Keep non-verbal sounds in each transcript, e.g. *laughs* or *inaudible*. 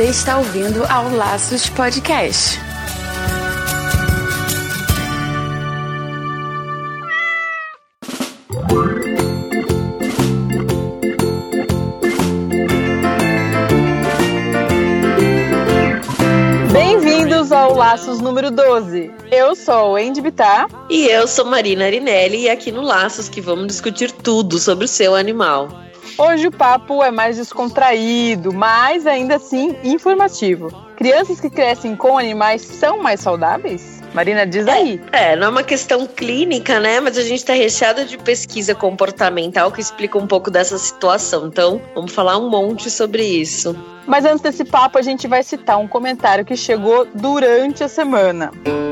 Você está ouvindo ao Laços Podcast. Bem-vindos ao Laços número 12. Eu sou Andy Bittar. E eu sou Marina Arinelli e aqui no Laços que vamos discutir tudo sobre o seu animal. Hoje o papo é mais descontraído, mas ainda assim informativo. Crianças que crescem com animais são mais saudáveis? Marina, diz aí. É, não é uma questão clínica, né? Mas a gente está recheado de pesquisa comportamental que explica um pouco dessa situação. Então, vamos falar um monte sobre isso. Mas antes desse papo, a gente vai citar um comentário que chegou durante a semana. E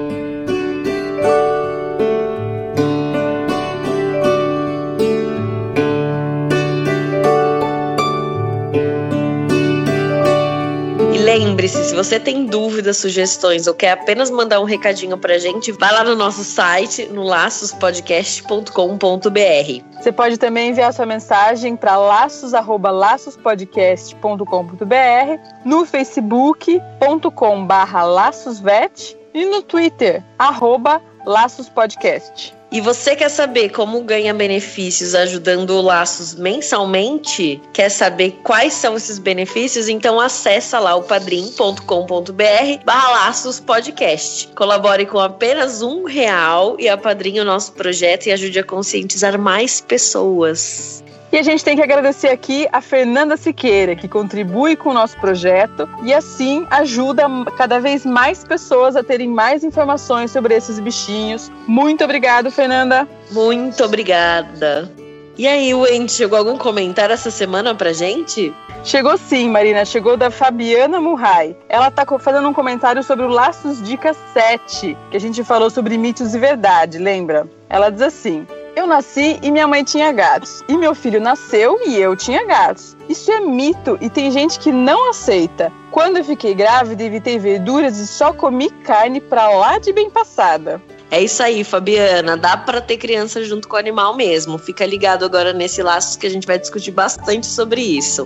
você tem dúvidas, sugestões ou quer apenas mandar um recadinho pra gente, vai lá no nosso site, no laçospodcast.com.br. Você pode também enviar sua mensagem para laços@laçospodcast.com.br, no facebook.com/laçosvet e no Twitter arroba laçospodcast. E você quer saber como ganha benefícios ajudando o Laços mensalmente? Quer saber quais são esses benefícios? Então acessa lá o padrim.com.br barra Laços Podcast. Colabore com apenas um real e apadrinhe o nosso projeto e ajude a conscientizar mais pessoas. E a gente tem que agradecer aqui a Fernanda Siqueira, que contribui com o nosso projeto e assim ajuda cada vez mais pessoas a terem mais informações sobre esses bichinhos. Muito obrigado, Fernanda. Muito obrigada. E aí, Wendy, chegou algum comentário essa semana pra gente? Chegou sim, Marina. Chegou da Fabiana Murray. Ela tá fazendo um comentário sobre o Laços Dica 7, que a gente falou sobre mitos e verdade, lembra? Ela diz assim: eu nasci e minha mãe tinha gatos. E meu filho nasceu e eu tinha gatos. Isso é mito e tem gente que não aceita. Quando eu fiquei grávida, evitei verduras e só comi carne pra lá de bem passada. É isso aí, Fabiana. Dá para ter criança junto com o animal mesmo. Fica ligado agora nesse laço que a gente vai discutir bastante sobre isso.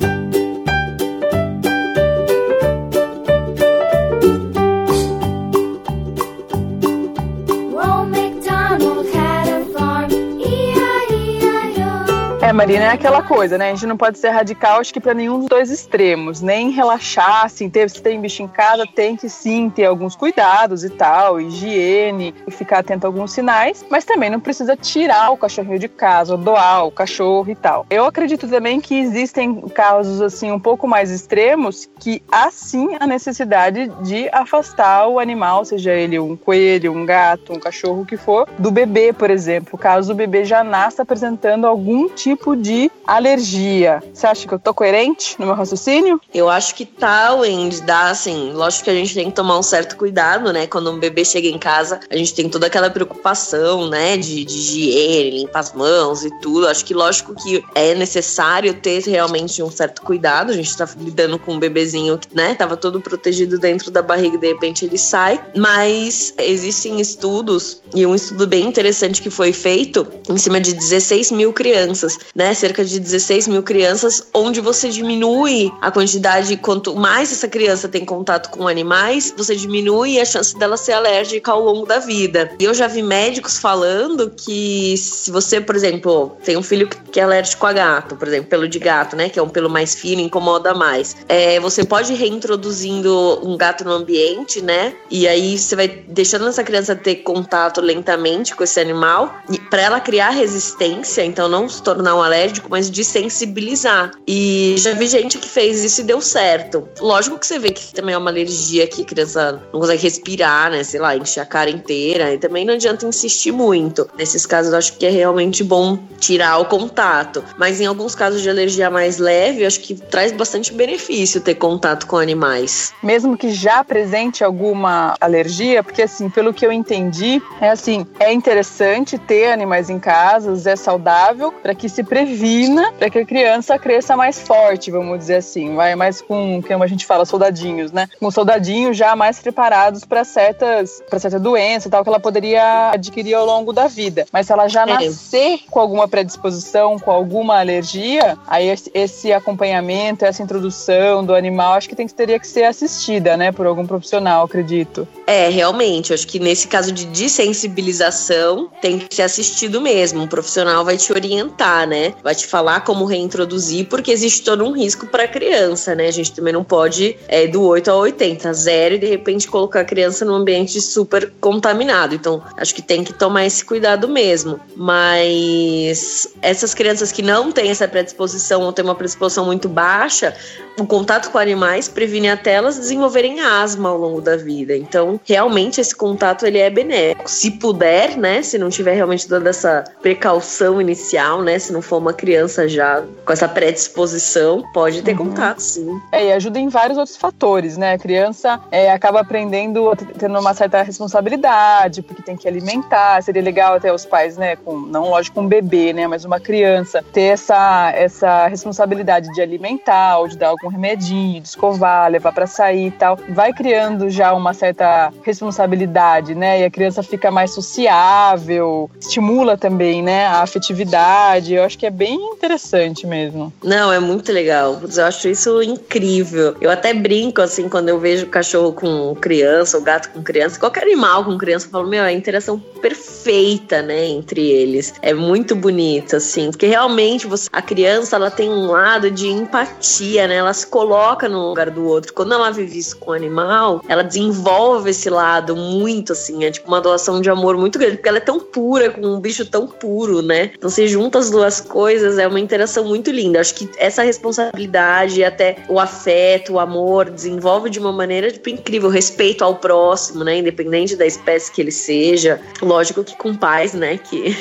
É, Marina, é aquela coisa, né? A gente não pode ser radical, acho que para nenhum dos dois extremos. Nem relaxar, assim, ter, se tem bicho em casa, tem que sim ter alguns cuidados e tal, higiene, e ficar atento a alguns sinais, mas também não precisa tirar o cachorrinho de casa, doar o cachorro e tal. Eu acredito também que existem casos, assim, um pouco mais extremos, que há sim a necessidade de afastar o animal, seja ele um coelho, um gato, um cachorro, o que for, do bebê, por exemplo, caso o bebê já nasça apresentando algum tipo tipo de alergia. Você acha que eu tô coerente no meu raciocínio? Eu acho que tá, Wendy, dá assim. Lógico que a gente tem que tomar um certo cuidado, né? Quando um bebê chega em casa, a gente tem toda aquela preocupação, né? De, de higiene, limpar as mãos e tudo. Acho que lógico que é necessário ter realmente um certo cuidado. A gente tá lidando com um bebezinho que, né, tava todo protegido dentro da barriga e de repente ele sai. Mas existem estudos, e um estudo bem interessante que foi feito em cima de 16 mil crianças né? Cerca de 16 mil crianças, onde você diminui a quantidade, quanto mais essa criança tem contato com animais, você diminui a chance dela ser alérgica ao longo da vida. E eu já vi médicos falando que se você, por exemplo, tem um filho que é alérgico a gato, por exemplo, pelo de gato, né? Que é um pelo mais fino, incomoda mais. É, você pode reintroduzindo um gato no ambiente, né? E aí você vai deixando essa criança ter contato lentamente com esse animal, para ela criar resistência, então não se tornar alérgico, mas de sensibilizar. E já vi gente que fez isso e deu certo. Lógico que você vê que também é uma alergia que a criança não consegue respirar, né? Sei lá, encher a cara inteira. E também não adianta insistir muito. Nesses casos, eu acho que é realmente bom tirar o contato. Mas em alguns casos de alergia mais leve, eu acho que traz bastante benefício ter contato com animais. Mesmo que já apresente alguma alergia, porque assim, pelo que eu entendi, é assim, é interessante ter animais em casa, é saudável, para que se previna para que a criança cresça mais forte, vamos dizer assim, vai mais com, como a gente fala, soldadinhos, né? Com soldadinhos já mais preparados para certas, para certa doença, tal que ela poderia adquirir ao longo da vida. Mas se ela já é. nascer com alguma predisposição, com alguma alergia, aí esse, acompanhamento, essa introdução do animal, acho que tem que teria que ser assistida, né, por algum profissional, acredito. É, realmente, acho que nesse caso de desensibilização tem que ser assistido mesmo. Um profissional vai te orientar, né? Vai te falar como reintroduzir, porque existe todo um risco para a criança, né? A gente também não pode é, do 8 a 80, zero, e de repente colocar a criança num ambiente super contaminado. Então, acho que tem que tomar esse cuidado mesmo. Mas essas crianças que não têm essa predisposição ou têm uma predisposição muito baixa, o contato com animais previne até elas desenvolverem asma ao longo da vida. Então, realmente esse contato ele é benéfico. Se puder, né, se não tiver realmente toda essa precaução inicial, né, se não for uma criança já com essa predisposição, pode ter uhum. contato, sim. É, e ajuda em vários outros fatores, né? A criança é, acaba aprendendo, tendo uma certa responsabilidade, porque tem que alimentar. Seria legal até os pais, né, com não lógico um bebê, né, mas uma criança ter essa essa responsabilidade de alimentar ou de dar algum remedinho, de escovar, levar para sair e tal. Vai criando já uma certa responsabilidade, né? E a criança fica mais sociável, estimula também, né, a afetividade. Eu acho que é bem interessante mesmo. Não, é muito legal. Eu acho isso incrível. Eu até brinco assim quando eu vejo cachorro com criança, ou gato com criança, qualquer animal com criança, eu falo, meu, é a interação perfeita, né, entre eles. É muito bonito, assim, porque realmente você, a criança, ela tem um lado de empatia, né? Ela se coloca no lugar do outro. Quando ela vive isso com o animal, ela desenvolve esse lado muito, assim, é tipo uma doação de amor muito grande, porque ela é tão pura, com um bicho tão puro, né? Então você junta as duas coisas, é uma interação muito linda. Acho que essa responsabilidade até o afeto, o amor, desenvolve de uma maneira tipo, incrível, respeito ao próximo, né? Independente da espécie que ele seja. Lógico que com pais, né? Que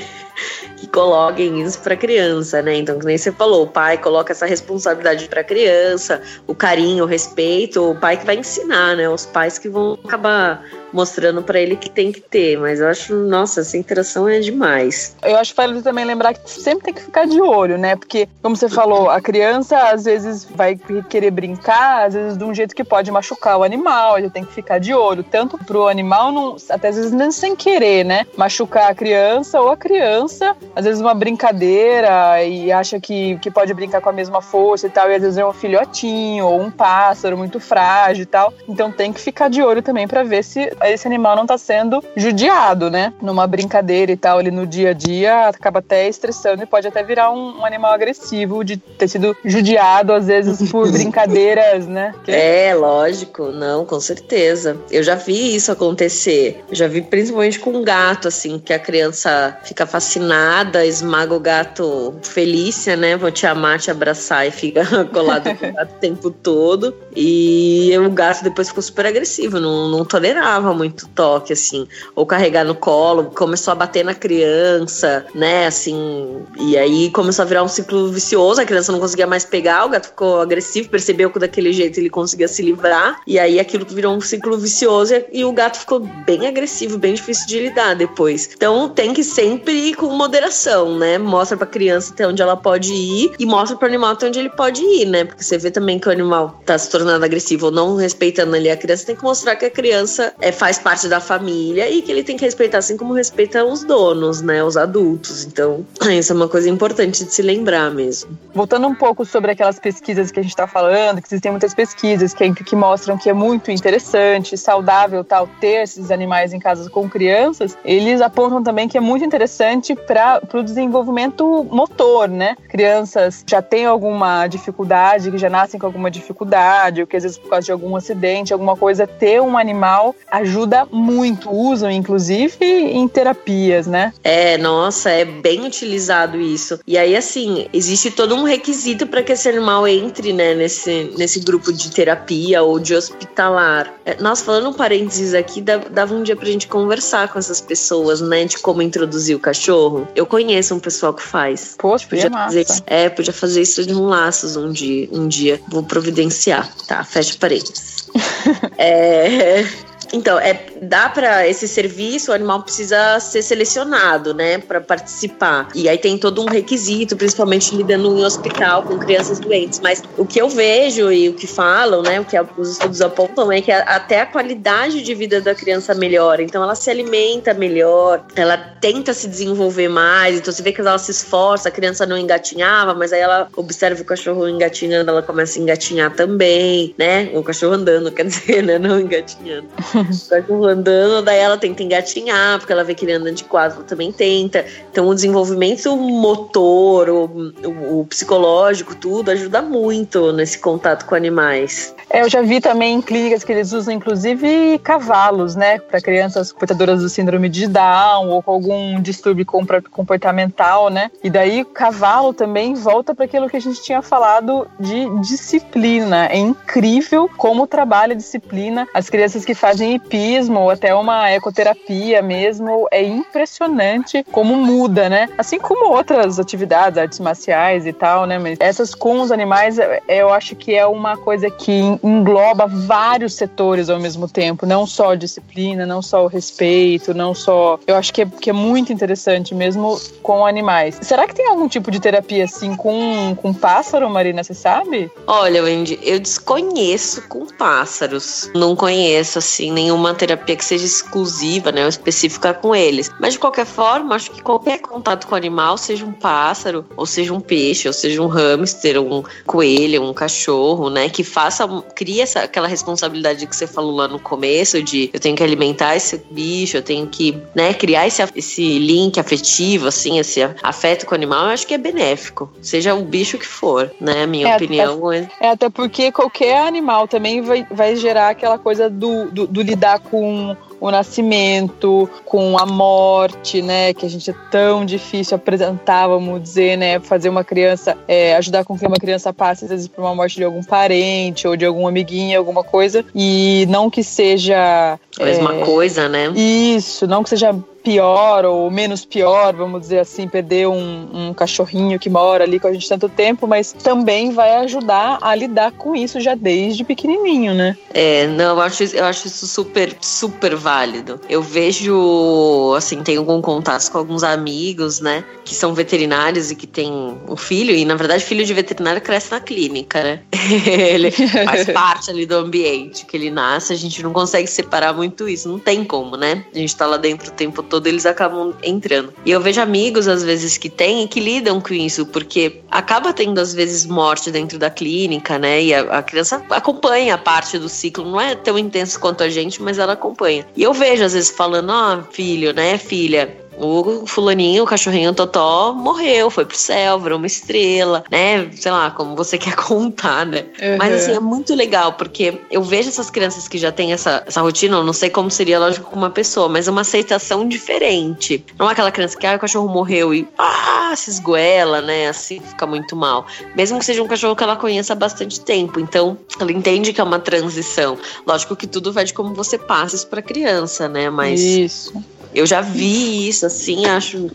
que coloquem isso para criança, né? Então, como nem você falou, o pai coloca essa responsabilidade para criança, o carinho, o respeito, o pai que vai ensinar, né? Os pais que vão acabar mostrando para ele que tem que ter. Mas eu acho, nossa, essa interação é demais. Eu acho que vale também lembrar que sempre tem que ficar de olho, né? Porque, como você falou, a criança às vezes vai querer brincar, às vezes de um jeito que pode machucar o animal, gente tem que ficar de olho, tanto pro animal, não, até às vezes nem sem querer, né? Machucar a criança ou a criança, às vezes uma brincadeira e acha que, que pode brincar com a mesma força e tal, e às vezes é um filhotinho ou um pássaro muito frágil e tal. Então tem que ficar de olho também para ver se esse animal não está sendo judiado, né? Numa brincadeira e tal, ali no dia a dia, acaba até estressando e pode até virar um, um animal agressivo de ter sido judiado, às vezes, por *laughs* brincadeiras, né? Que... É, lógico, não, com certeza. Eu já vi isso acontecer. Eu já vi principalmente com um gato, assim, que a criança fica fascinada, esmaga o gato Felícia, né? Vou te amar, te abraçar e fica *laughs* colado com o gato o tempo todo. E o gato depois ficou super agressivo, não, não tolerava muito toque, assim, ou carregar no colo, começou a bater na criança, né, assim, e aí começou a virar um ciclo vicioso, a criança não conseguia mais pegar, o gato ficou agressivo, percebeu que daquele jeito ele conseguia se livrar, e aí aquilo virou um ciclo vicioso e, o gato ficou bem agressivo, bem difícil de lidar depois. Então tem que sempre ir com moderação, né, mostra pra criança até onde ela pode ir e mostra pro animal até onde ele pode ir, né, porque você vê também que o animal tá se tornando agressivo ou não respeitando ali a criança, tem que mostrar que a criança é faz parte da família e que ele tem que respeitar assim como respeita os donos, né, os adultos. Então, *clears throat* isso é uma coisa importante de se lembrar mesmo. Voltando um pouco sobre aquelas pesquisas que a gente está falando, que existem muitas pesquisas que, que mostram que é muito interessante, saudável tal ter esses animais em casa com crianças, eles apontam também que é muito interessante para o desenvolvimento motor, né? Crianças já têm alguma dificuldade, que já nascem com alguma dificuldade, ou que às vezes por causa de algum acidente, alguma coisa, ter um animal ajuda muito, usam inclusive em terapias, né? É, nossa, é bem utilizado isso. E aí, assim, existe todo um requisito para que esse animal entre, né, nesse, nesse grupo de terapia ou de hospitalar. É, nossa, falando um parênteses aqui, dava um dia pra gente conversar com essas pessoas, né, de como introduzir o cachorro. Eu conheço um pessoal que faz. Poxa, podia fazer, É, podia fazer isso de um laços um dia, um dia. Vou providenciar, tá? Fecha parênteses. *laughs* é Então, é, dá para esse serviço, o animal precisa ser selecionado, né, para participar. E aí tem todo um requisito, principalmente lidando em hospital com crianças doentes. Mas o que eu vejo e o que falam, né, o que os estudos apontam é que até a qualidade de vida da criança melhora. Então, ela se alimenta melhor, ela tenta se desenvolver mais. Então, você vê que ela se esforça, a criança não engatinhava, mas aí ela observa o cachorro engatinhando, ela começa a engatinhar também, né? O cachorro andando, *laughs* quer dizer, né? Não engatinhando. *laughs* o cachorro andando, daí ela tenta engatinhar, porque ela vê que ele anda de quatro, ela também tenta. Então, o desenvolvimento motor, o, o, o psicológico, tudo ajuda muito nesse contato com animais. É, eu já vi também em clínicas que eles usam, inclusive, cavalos, né? Para crianças portadoras do síndrome de Down ou com algum distúrbio comportamental, né? E daí, cavalo também volta para aquilo que a gente tinha falado de disciplina. É incrível como trabalha a disciplina. As crianças que fazem hipismo ou até uma ecoterapia mesmo, é impressionante como muda, né? Assim como outras atividades, artes marciais e tal, né? Mas essas com os animais, eu acho que é uma coisa que engloba vários setores ao mesmo tempo, não só a disciplina, não só o respeito, não só. Eu acho que é, que é muito interessante mesmo com animais. Será que tem algum tipo de terapia assim com, com pássaro, Marina? Você sabe? Olha, Wendy, eu desconheço com pássaros. Não conheço assim nenhuma terapia que seja exclusiva, né, ou específica com eles. Mas de qualquer forma, acho que qualquer contato com o animal, seja um pássaro, ou seja um peixe, ou seja um hamster, um coelho, um cachorro, né, que faça cria essa, aquela responsabilidade que você falou lá no começo de eu tenho que alimentar esse bicho, eu tenho que, né, criar esse, esse link afetivo, assim, esse afeto com o animal, eu acho que é benéfico, seja o bicho que for, né, minha é, opinião. É, é, até porque qualquer animal também vai, vai gerar aquela coisa do, do, do lidar com o nascimento, com a morte, né? Que a gente é tão difícil apresentar, vamos dizer, né? Fazer uma criança, é, ajudar com que uma criança passe, às vezes, por uma morte de algum parente ou de algum amiguinho, alguma coisa. E não que seja. A mesma é, coisa, né? Isso, não que seja pior ou menos pior, vamos dizer assim, perder um, um, cachorrinho que mora ali com a gente tanto tempo, mas também vai ajudar a lidar com isso já desde pequenininho, né? É, não, eu acho, eu acho isso super, super válido. Eu vejo, assim, tenho algum contato com alguns amigos, né, que são veterinários e que têm um filho, e na verdade, filho de veterinário cresce na clínica, né? *laughs* ele faz *laughs* parte ali do ambiente que ele nasce, a gente não consegue separar muito isso, não tem como, né? A gente tá lá dentro o tempo todo, eles acabam entrando. E eu vejo amigos, às vezes, que têm e que lidam com isso, porque acaba tendo, às vezes, morte dentro da clínica, né? E a, a criança acompanha a parte do ciclo, não é tão intenso quanto a gente, mas ela acompanha. E eu vejo, às vezes, falando, ó, oh, filho, né, filha, o fulaninho, o cachorrinho Totó, morreu, foi pro céu, virou uma estrela, né? Sei lá, como você *laughs* quer contar, né? Uhum. Mas assim, é muito legal, porque eu vejo essas crianças que já têm essa, essa rotina, eu não sei como seria, lógico, com uma pessoa, mas é uma aceitação diferente. Não é aquela criança que, ah, o cachorro morreu e, ah, se esguela, né? Assim, fica muito mal. Mesmo que seja um cachorro que ela conheça há bastante tempo. Então, ela entende que é uma transição. Lógico que tudo vai de como você passa isso pra criança, né? Mas. Isso. Eu já vi isso, assim, acho,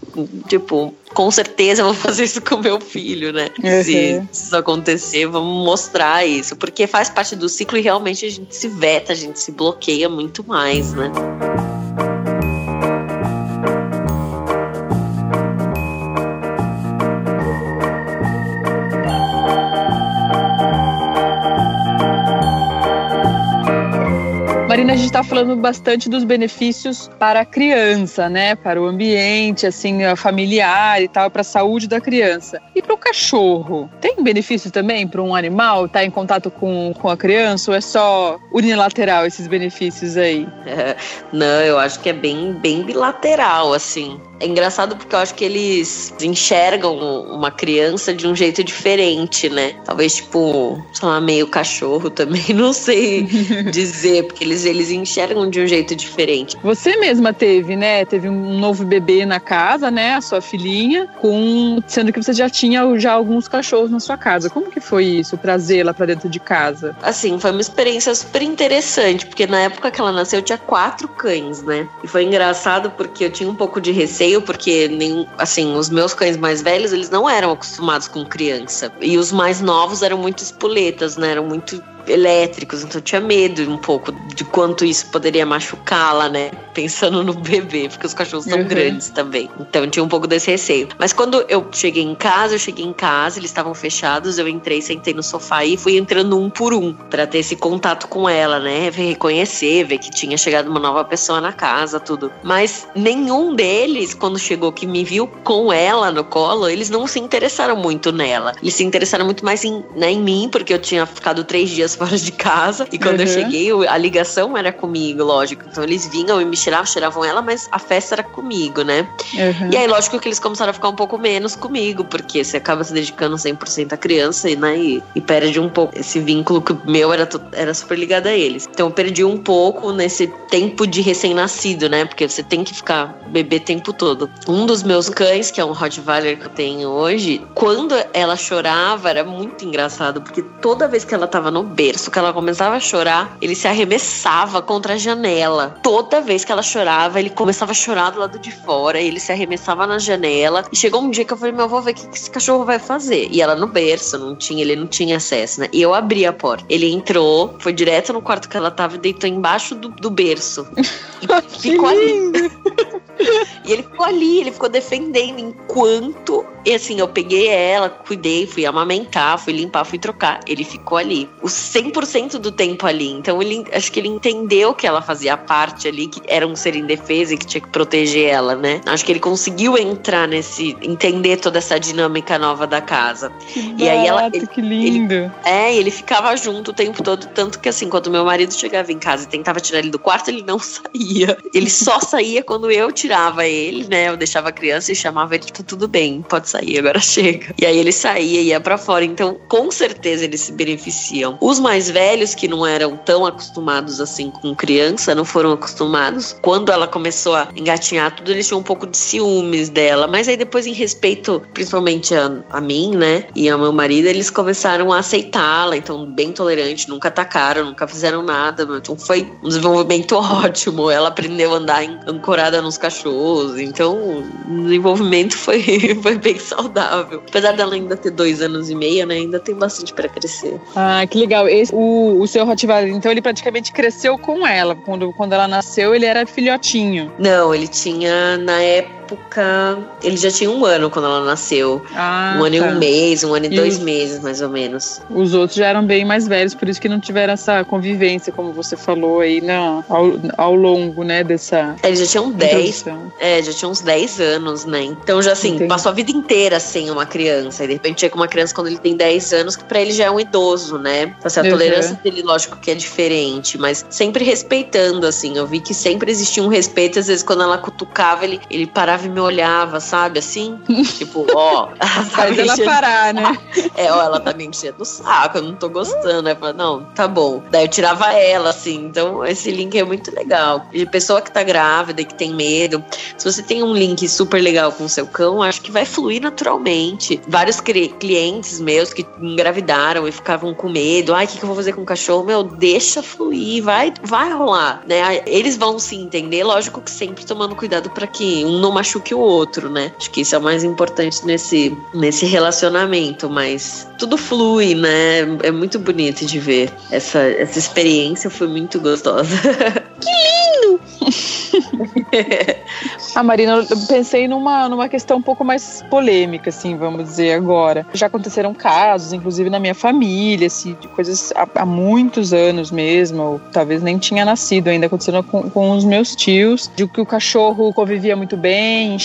tipo, com certeza eu vou fazer isso com meu filho, né? Uhum. Se, se isso acontecer, vamos mostrar isso. Porque faz parte do ciclo e realmente a gente se veta, a gente se bloqueia muito mais, né? A gente está falando bastante dos benefícios para a criança, né? Para o ambiente, assim, familiar e tal, para a saúde da criança. E para o cachorro? Tem benefício também para um animal estar tá em contato com, com a criança ou é só unilateral esses benefícios aí? É, *laughs* não, eu acho que é bem, bem bilateral, assim. É engraçado porque eu acho que eles enxergam uma criança de um jeito diferente, né? Talvez, tipo, sei lá, meio cachorro também, *laughs* não sei *laughs* dizer, porque eles, eles enxergam de um jeito diferente. Você mesma teve, né? Teve um novo bebê na casa, né? A sua filhinha, com sendo que você já tinha já alguns cachorros na sua casa. Como que foi isso, trazê-la para dentro de casa? Assim, foi uma experiência super interessante, porque na época que ela nasceu eu tinha quatro cães, né? E foi engraçado porque eu tinha um pouco de receio porque nem, assim, os meus cães mais velhos, eles não eram acostumados com criança. E os mais novos eram muito espoletas, né? Eram muito elétricos, então eu tinha medo um pouco de quanto isso poderia machucá-la, né? Pensando no bebê, porque os cachorros são uhum. grandes também. Então eu tinha um pouco desse receio. Mas quando eu cheguei em casa, eu cheguei em casa, eles estavam fechados, eu entrei, sentei no sofá e fui entrando um por um para ter esse contato com ela, né? Reconhecer, ver que tinha chegado uma nova pessoa na casa, tudo. Mas nenhum deles, quando chegou que me viu com ela no colo, eles não se interessaram muito nela. Eles se interessaram muito mais em, né, em mim, porque eu tinha ficado três dias fora de casa. E quando uhum. eu cheguei, a ligação era comigo, lógico. Então eles vinham e me tiravam, tiravam ela, mas a festa era comigo, né? Uhum. E aí, lógico que eles começaram a ficar um pouco menos comigo, porque você acaba se dedicando 100% à criança e, né, e, e, perde um pouco esse vínculo que o meu era, era super ligado a eles. Então eu perdi um pouco nesse tempo de recém-nascido, né? Porque você tem que ficar bebê tempo todo. Um dos meus cães, que é um Rottweiler que eu tenho hoje, quando ela chorava, era muito engraçado, porque toda vez que ela tava no berço, que ela começava a chorar, ele se arremessava contra a janela. Toda vez que ela chorava, ele começava a chorar do lado de fora, ele se arremessava na janela. E chegou um dia que eu falei: Meu, vou ver o que, que esse cachorro vai fazer. E ela no berço, não tinha, ele não tinha acesso, né? E eu abri a porta. Ele entrou, foi direto no quarto que ela tava e deitou embaixo do, do berço. *laughs* E ficou ali. *laughs* e ele ficou ali, ele ficou defendendo enquanto. E assim, eu peguei ela, cuidei, fui amamentar, fui limpar, fui trocar. Ele ficou ali. O 100% do tempo ali. Então, ele, acho que ele entendeu que ela fazia parte ali, que era um ser indefeso e que tinha que proteger ela, né? Acho que ele conseguiu entrar nesse. entender toda essa dinâmica nova da casa. Que e barato, aí ela. Ele, que lindo. Ele, é, ele ficava junto o tempo todo, tanto que assim, quando meu marido chegava em casa e tentava tirar ele do quarto, ele não *laughs* saía. Ele só saía quando eu tirava ele, né? Eu deixava a criança e chamava ele, tá tudo bem, pode sair, agora *laughs* chega. E aí ele saía, ia para fora. Então, com certeza eles se beneficiam. Os mais velhos, que não eram tão acostumados assim com criança, não foram acostumados. Quando ela começou a engatinhar tudo, eles tinham um pouco de ciúmes dela. Mas aí depois, em respeito, principalmente a, a mim, né? E ao meu marido, eles começaram a aceitá-la. Então, bem tolerante, nunca atacaram, nunca fizeram nada. Então foi um desenvolvimento *laughs* ótimo. Ela aprendeu a andar ancorada nos cachorros. Então, o desenvolvimento foi, *laughs* foi bem saudável. Apesar dela ainda ter dois anos e meio, né? Ainda tem bastante para crescer. Ah, que legal. Esse, o, o seu Rottweiler, então, ele praticamente cresceu com ela. Quando, quando ela nasceu, ele era filhotinho. Não, ele tinha, na época, época. Ele já tinha um ano quando ela nasceu. Ah, um ano tá. e um mês, um ano e, e dois os, meses, mais ou menos. Os outros já eram bem mais velhos, por isso que não tiveram essa convivência, como você falou aí, não, ao, ao longo, né, dessa. Eles já tinham 10. É, já tinham uns 10 anos, né? Então já assim, Entendi. passou a vida inteira sem uma criança. E de repente chega uma criança quando ele tem 10 anos, que pra ele já é um idoso, né? Então, assim, a uhum. tolerância dele, lógico que é diferente, mas sempre respeitando, assim. Eu vi que sempre existia um respeito, às vezes quando ela cutucava, ele, ele parava parava e me olhava, sabe? Assim, *laughs* tipo, ó. *laughs* Faz ela parar, né? *laughs* É, ó, ela tá me enchendo o saco, eu não tô gostando. Aí eu falava, não, tá bom. Daí eu tirava ela, assim. Então, esse link é muito legal. De pessoa que tá grávida e que tem medo. Se você tem um link super legal com o seu cão, acho que vai fluir naturalmente. Vários clientes meus que engravidaram e ficavam com medo. Ai, o que, que eu vou fazer com o cachorro? Meu, deixa fluir, vai, vai rolar, né? Eles vão se entender, lógico que sempre tomando cuidado para que um não machuque o outro, né? Acho que isso é o mais importante nesse, nesse relacionamento, mas tudo flui, né? É muito bonito de ver. Essa, essa experiência foi muito gostosa. *laughs* Que lindo! *laughs* ah, Marina, eu pensei numa, numa questão um pouco mais polêmica, assim, vamos dizer agora. Já aconteceram casos, inclusive na minha família, assim, de coisas há, há muitos anos mesmo, ou talvez nem tinha nascido ainda, aconteceram com, com os meus tios, de que o cachorro convivia muito bem, em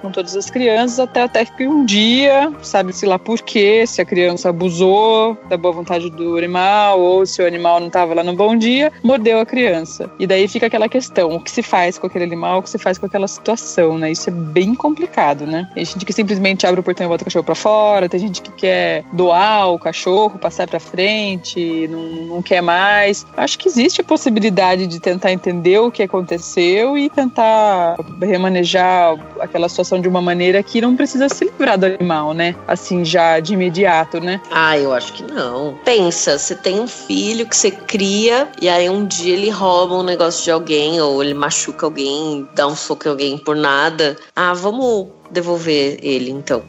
com todas as crianças, até, até que um dia, sabe-se lá por quê, se a criança abusou da boa vontade do animal, ou se o animal não estava lá no bom dia, mordeu a criança. E daí fica aquela questão, o que se faz com aquele animal, o que se faz com aquela situação, né? Isso é bem complicado, né? Tem gente que simplesmente abre o portão e bota o cachorro para fora, tem gente que quer doar o cachorro, passar para frente, não, não quer mais. Acho que existe a possibilidade de tentar entender o que aconteceu e tentar remanejar aquela situação de uma maneira que não precisa se livrar do animal, né? Assim, já de imediato, né? Ah, eu acho que não. Pensa, você tem um filho que você cria e aí um dia ele rouba um negócio de alguém ou ele machuca alguém, dá um soco em alguém por nada. Ah, vamos devolver ele então.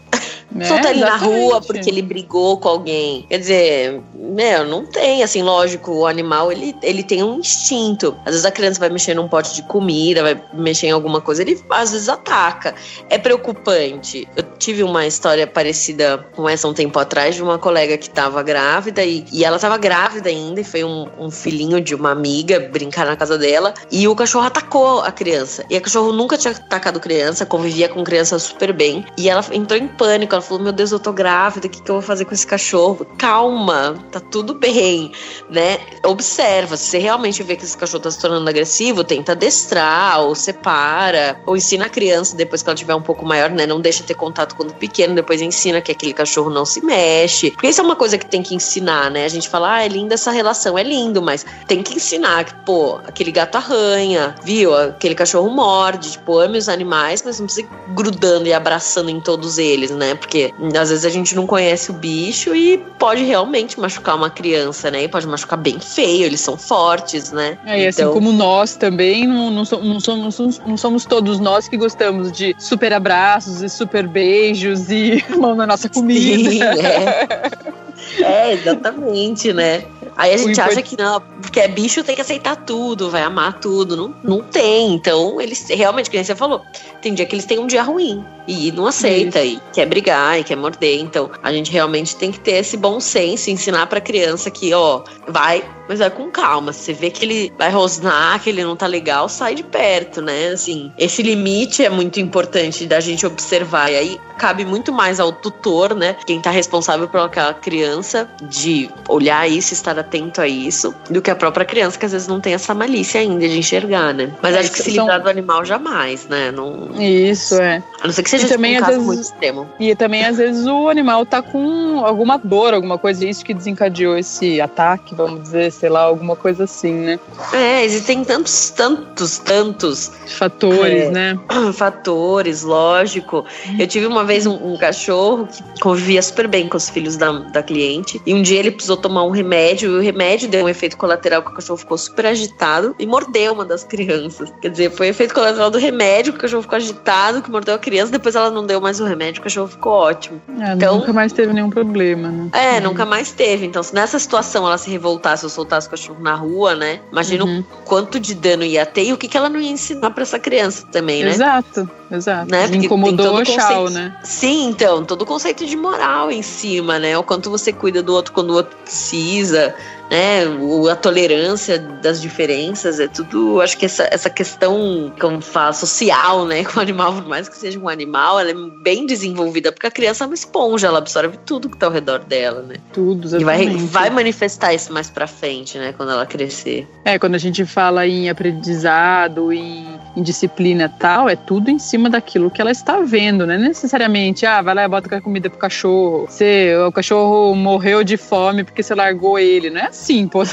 É, Soltar ele na rua porque ele brigou com alguém. Quer dizer, meu, não tem, assim, lógico, o animal, ele, ele tem um instinto. Às vezes a criança vai mexer num pote de comida, vai mexer em alguma coisa, ele às vezes ataca. É preocupante. Eu tive uma história parecida com essa um tempo atrás de uma colega que tava grávida e, e ela tava grávida ainda e foi um, um filhinho de uma amiga brincar na casa dela e o cachorro atacou a criança. E a cachorro nunca tinha atacado criança, convivia com criança super bem. E ela entrou em pânico. Ela falou: Meu Deus, eu tô grávida, o que, que eu vou fazer com esse cachorro? Calma, tá tudo bem, né? Observa, se você realmente vê que esse cachorro tá se tornando agressivo, tenta adestrar, ou separa, ou ensina a criança depois que ela tiver um pouco maior, né? Não deixa ter contato quando pequeno, depois ensina que aquele cachorro não se mexe. Porque isso é uma coisa que tem que ensinar, né? A gente fala, ah, é linda essa relação, é lindo, mas tem que ensinar que, pô, aquele gato arranha, viu? Aquele cachorro morde, tipo, ame os animais, mas não precisa ir grudando e abraçando em todos eles, né? Porque às vezes a gente não conhece o bicho e pode realmente machucar uma criança, né? E pode machucar bem feio, eles são fortes, né? É, e assim então... assim como nós também, não, não, não, somos, não somos todos nós que gostamos de super abraços e super beijos e *laughs* mão na nossa comida. Sim, é. É, exatamente, né? *laughs* Aí a gente acha que não, porque é bicho tem que aceitar tudo, vai amar tudo. Não, não tem. Então, eles realmente, como você falou, tem dia que eles têm um dia ruim e não aceita Isso. e quer brigar e quer morder. Então, a gente realmente tem que ter esse bom senso, ensinar pra criança que, ó, vai, mas vai com calma. Se você vê que ele vai rosnar, que ele não tá legal, sai de perto, né? Assim, esse limite é muito importante da gente observar. E aí cabe muito mais ao tutor, né? Quem tá responsável por aquela criança, de olhar isso, estar atento a isso, do que a própria criança, que às vezes não tem essa malícia ainda de enxergar, né? Mas é, acho que se livrar do animal jamais, né? Não... Isso, é. A não ser que seja também, um caso vezes, muito extremo. E também, às vezes, o animal tá com alguma dor, alguma coisa, isso que desencadeou esse ataque, vamos dizer, sei lá, alguma coisa assim, né? É, existem tantos, tantos, tantos fatores, é, né? *clears throat* Fatores, lógico. Eu tive uma vez um, um, cachorro que convivia super bem com os filhos da, da cliente, e um dia ele precisou tomar um remédio, e o remédio deu um efeito colateral que o cachorro ficou super agitado e mordeu uma das crianças. Quer dizer, foi efeito colateral do remédio, que o cachorro ficou agitado, que mordeu a criança, depois ela não deu mais o remédio, o cachorro ficou ótimo. É, então, nunca mais teve nenhum problema, né? É, uhum. nunca mais teve. Então, se nessa situação ela se revoltasse ou soltasse o cachorro na rua, né? Imagina uhum. o quanto de dano ia ter e o que, que ela não ia ensinar para essa criança também, né? Exato, exato. Né? Incomodou o chau, né? Sim, então, todo o conceito de moral em cima, né? O quanto você cuida do outro quando o outro precisa né, a tolerância das diferenças, é tudo, acho que essa, essa questão, como fala, social, né, *laughs* com o animal, por mais que seja um animal, ela é bem desenvolvida, porque a criança é uma esponja, ela absorve tudo que tá ao redor dela, né. Tudo, exatamente. E vai, vai manifestar isso mais pra frente, né, quando ela crescer. É, quando a gente fala em aprendizado, em, em disciplina tal, é tudo em cima daquilo que ela está vendo, não é necessariamente, ah, vai lá e bota comida pro cachorro, você, o cachorro morreu de fome porque você largou ele, não *laughs* é assim assim, pô,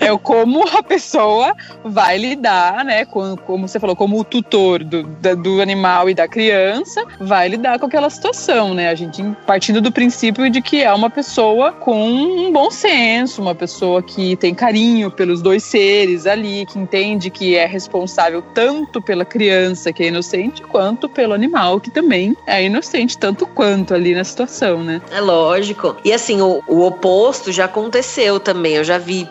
é como a pessoa vai lidar, né, com, como você falou, como o tutor do, do animal e da criança vai lidar com aquela situação, né? A gente partindo do princípio de que é uma pessoa com um bom senso, uma pessoa que tem carinho pelos dois seres ali, que entende que é responsável tanto pela criança que é inocente, quanto pelo animal que também é inocente, tanto quanto ali na situação, né? É lógico. E assim, o, o oposto já aconteceu também. Eu já vi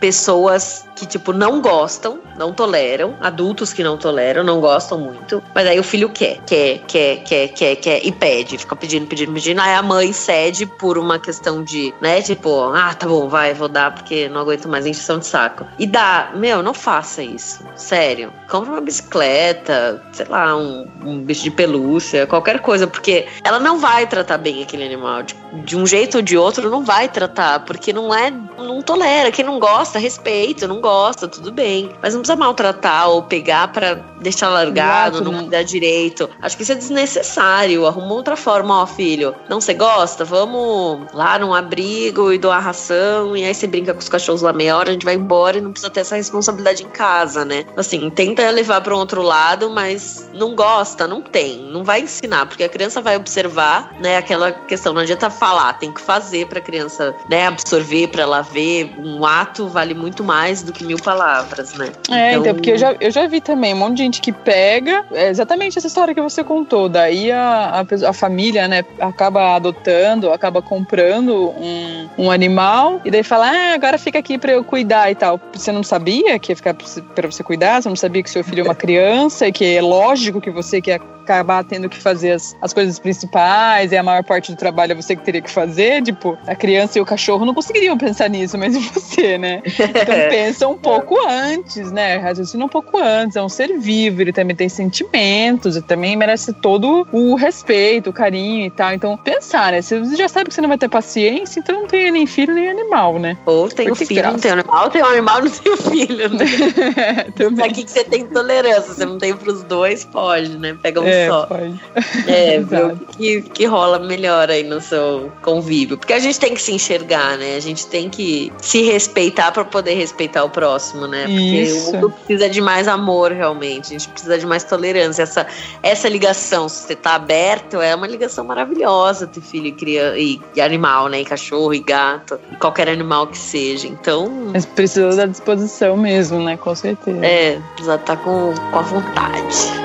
pessoas que, tipo, não gostam, não toleram, adultos que não toleram, não gostam muito, mas aí o filho quer, quer, quer, quer, quer, quer e pede, fica pedindo, pedindo, pedindo. Aí a mãe cede por uma questão de, né, tipo, ah, tá bom, vai, vou dar porque não aguento mais encheção de saco. E dá, meu, não faça isso, sério. Compre uma bicicleta, sei lá, um, um bicho de pelúcia, qualquer coisa, porque ela não vai tratar bem aquele animal. De, de um jeito ou de outro, não vai tratar, porque não é, não tolera. Quem não gosta, respeita, não gosta, tudo bem. Mas não precisa maltratar ou pegar para deixar largado, Exato, não né? cuidar direito. Acho que isso é desnecessário. Arruma outra forma, ó, filho. Não você gosta? Vamos lá num abrigo e doar ração. E aí você brinca com os cachorros lá meia hora, a gente vai embora e não precisa ter essa responsabilidade em casa, né? Assim, tenta levar para um outro lado, mas não gosta, não tem, não vai ensinar, porque a criança vai observar, né? Aquela questão, não adianta falar, tem que fazer para a criança, né? Absorver, para ela ver. Um ato vale muito mais do que mil palavras, né? É, então, então porque eu já, eu já vi também um monte de gente que pega é exatamente essa história que você contou. Daí a, a, a família, né, acaba adotando, acaba comprando um, um animal e daí fala, ah, agora fica aqui para eu cuidar e tal. Você não sabia que ia ficar para você cuidar? Você não sabia que seu filho é uma criança e que é lógico que você quer acabar tendo que fazer as, as coisas principais e a maior parte do trabalho é você que teria que fazer. Tipo, a criança e o cachorro não conseguiriam pensar nisso, mas e *laughs* você, né? Então *laughs* pensa um pouco antes, né? Raciocina um pouco antes. É um ser vivo, ele também tem sentimentos e também merece todo o respeito, o carinho e tal. Então, pensar, né? Você já sabe que você não vai ter paciência, então não tem nem filho nem animal, né? Ou tem o filho, não tem animal, tem um animal, não tem o filho, né? *laughs* é, Aqui que você tem tolerância, você não tem pros dois, pode, né? Pega um é, só. Pode. É, *laughs* viu? Que, que rola melhor aí no seu convívio. Porque a gente tem que se enxergar, né? A gente tem que se respeitar para poder respeitar o próximo, né? Porque Isso. o mundo precisa de mais amor, realmente. A gente precisa de mais tolerância. Essa, essa ligação, se você tá aberto, é uma ligação maravilhosa ter filho e, criança, e, e animal, né? E cachorro e gato. E qualquer animal que seja. Então. Mas precisa da disposição mesmo, né? Com certeza. É, precisa estar tá com, com a vontade.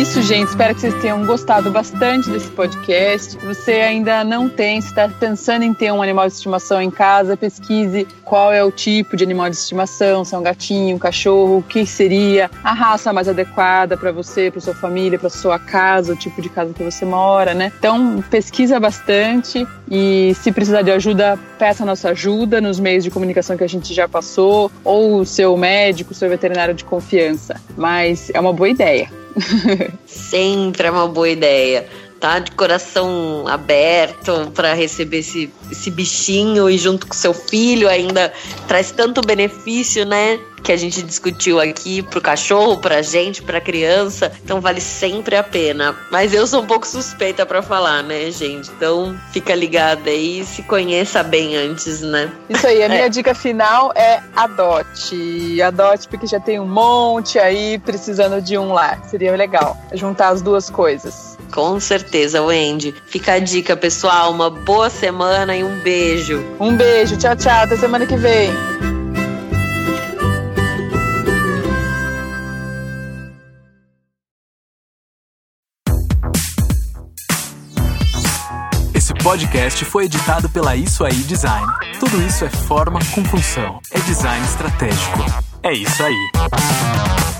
Isso, gente. Espero que vocês tenham gostado bastante desse podcast. Se você ainda não tem, se está pensando em ter um animal de estimação em casa, pesquise qual é o tipo de animal de estimação, se é um gatinho, um cachorro, o que seria a raça mais adequada para você, para sua família, para sua casa, o tipo de casa que você mora, né? Então, pesquisa bastante e se precisar de ajuda, peça nossa ajuda nos meios de comunicação que a gente já passou, ou o seu médico, seu veterinário de confiança. Mas é uma boa ideia. *laughs* Sempre é uma boa ideia tá de coração aberto para receber esse, esse bichinho e junto com seu filho ainda traz tanto benefício, né? Que a gente discutiu aqui pro cachorro, pra gente, pra criança. Então vale sempre a pena. Mas eu sou um pouco suspeita para falar, né, gente? Então fica ligada aí, se conheça bem antes, né? Isso aí, a minha é. dica final é adote. Adote porque já tem um monte aí precisando de um lar. Seria legal juntar as duas coisas. Com certeza, Wendy. Fica a dica, pessoal. Uma boa semana e um beijo. Um beijo. Tchau, tchau. Até semana que vem. Esse podcast foi editado pela Isso Aí Design. Tudo isso é forma com função. É design estratégico. É isso aí.